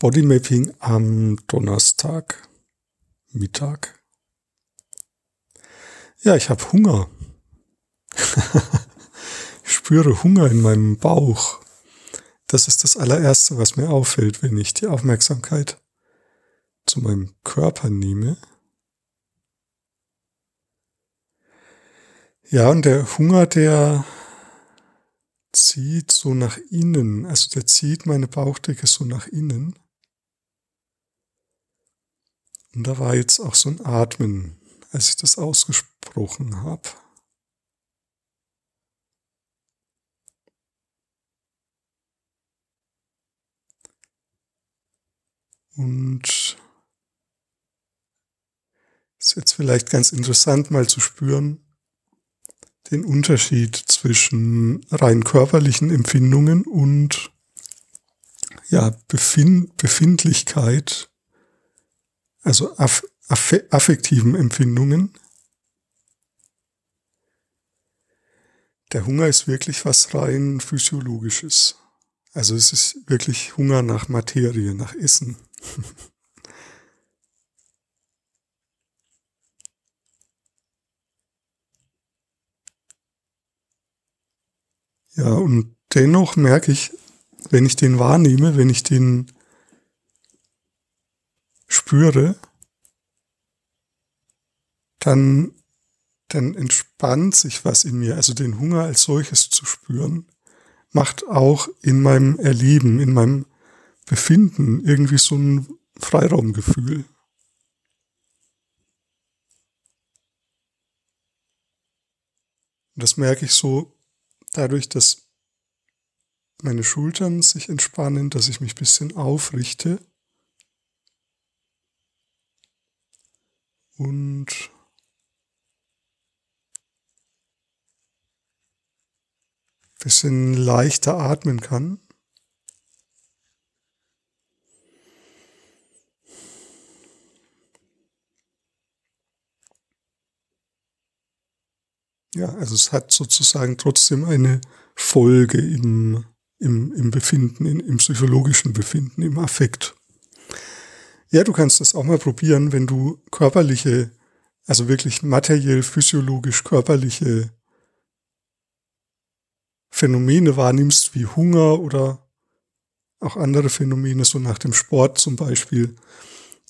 Bodymapping am Donnerstag Mittag. Ja, ich habe Hunger. ich spüre Hunger in meinem Bauch. Das ist das allererste, was mir auffällt, wenn ich die Aufmerksamkeit zu meinem Körper nehme. Ja, und der Hunger, der zieht so nach innen, also der zieht meine Bauchdecke so nach innen. Und da war jetzt auch so ein Atmen, als ich das ausgesprochen habe. Und ist jetzt vielleicht ganz interessant mal zu spüren, den Unterschied zwischen rein körperlichen Empfindungen und ja, Befind Befindlichkeit also aff aff affektiven Empfindungen. Der Hunger ist wirklich was rein physiologisches. Also es ist wirklich Hunger nach Materie, nach Essen. ja, und dennoch merke ich, wenn ich den wahrnehme, wenn ich den spüre, dann, dann entspannt sich was in mir. Also den Hunger als solches zu spüren, macht auch in meinem Erleben, in meinem Befinden irgendwie so ein Freiraumgefühl. Und das merke ich so dadurch, dass meine Schultern sich entspannen, dass ich mich ein bisschen aufrichte und bisschen leichter atmen kann. Ja, also es hat sozusagen trotzdem eine Folge im, im, im Befinden, in, im psychologischen Befinden, im Affekt. Ja, du kannst das auch mal probieren, wenn du körperliche, also wirklich materiell, physiologisch körperliche Phänomene wahrnimmst, wie Hunger oder auch andere Phänomene, so nach dem Sport zum Beispiel.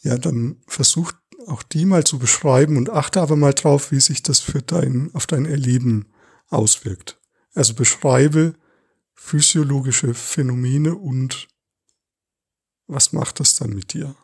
Ja, dann versuch auch die mal zu beschreiben und achte aber mal drauf, wie sich das für dein, auf dein Erleben auswirkt. Also beschreibe physiologische Phänomene und was macht das dann mit dir?